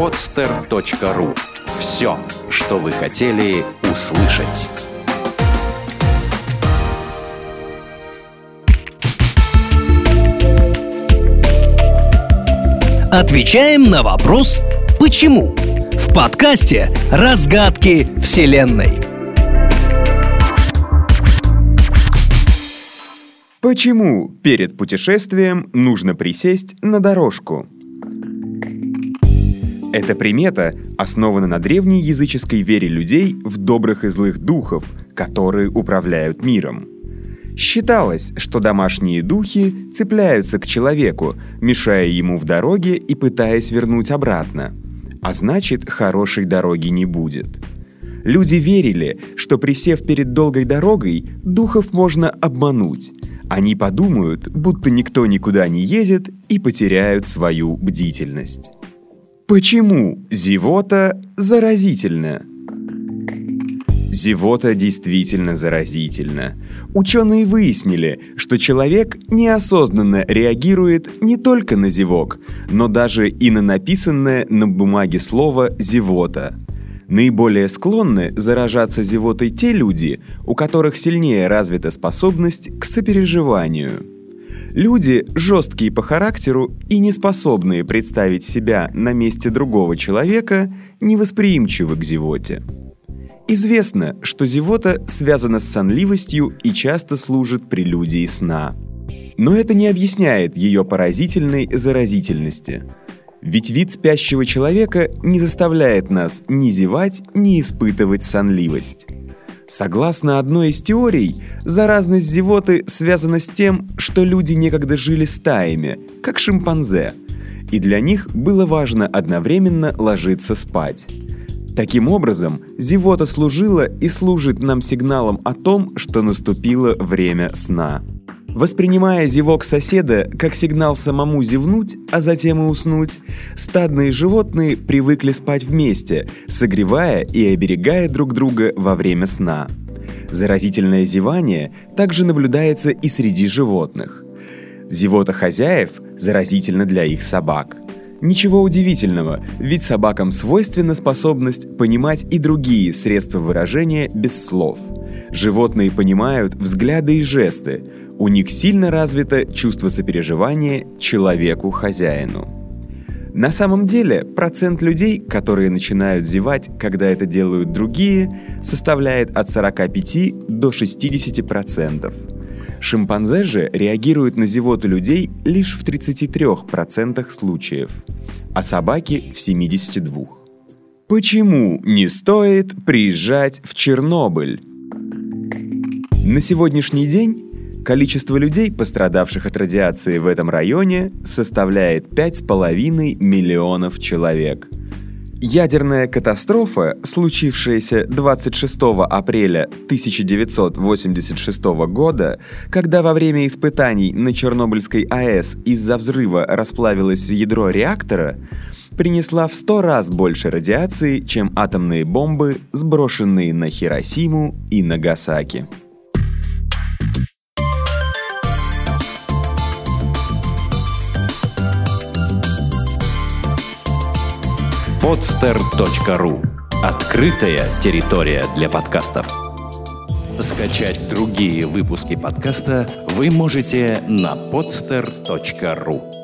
podster.ru Все, что вы хотели услышать. Отвечаем на вопрос «Почему?» в подкасте «Разгадки Вселенной». Почему перед путешествием нужно присесть на дорожку? Эта примета основана на древней языческой вере людей в добрых и злых духов, которые управляют миром. Считалось, что домашние духи цепляются к человеку, мешая ему в дороге и пытаясь вернуть обратно. А значит, хорошей дороги не будет. Люди верили, что присев перед долгой дорогой, духов можно обмануть. Они подумают, будто никто никуда не едет и потеряют свою бдительность. Почему зевота заразительна? Зевота действительно заразительна. Ученые выяснили, что человек неосознанно реагирует не только на зевок, но даже и на написанное на бумаге слово «зевота». Наиболее склонны заражаться зевотой те люди, у которых сильнее развита способность к сопереживанию. Люди, жесткие по характеру и не способные представить себя на месте другого человека, невосприимчивы к зевоте. Известно, что зевота связана с сонливостью и часто служит прелюдией сна. Но это не объясняет ее поразительной заразительности. Ведь вид спящего человека не заставляет нас ни зевать, ни испытывать сонливость. Согласно одной из теорий, заразность зевоты связана с тем, что люди некогда жили стаями, как шимпанзе, и для них было важно одновременно ложиться спать. Таким образом, зевота служила и служит нам сигналом о том, что наступило время сна. Воспринимая зевок соседа как сигнал самому зевнуть, а затем и уснуть, стадные животные привыкли спать вместе, согревая и оберегая друг друга во время сна. Заразительное зевание также наблюдается и среди животных. Зевота хозяев заразительна для их собак. Ничего удивительного, ведь собакам свойственна способность понимать и другие средства выражения без слов. Животные понимают взгляды и жесты, у них сильно развито чувство сопереживания человеку-хозяину. На самом деле, процент людей, которые начинают зевать, когда это делают другие, составляет от 45 до 60%. Шимпанзе же реагируют на зевоту людей лишь в 33% случаев, а собаки в 72%. Почему не стоит приезжать в Чернобыль? На сегодняшний день Количество людей, пострадавших от радиации в этом районе, составляет 5,5 миллионов человек. Ядерная катастрофа, случившаяся 26 апреля 1986 года, когда во время испытаний на Чернобыльской АЭС из-за взрыва расплавилось ядро реактора, принесла в 100 раз больше радиации, чем атомные бомбы, сброшенные на Хиросиму и Нагасаки. podster.ru Открытая территория для подкастов. Скачать другие выпуски подкаста вы можете на podster.ru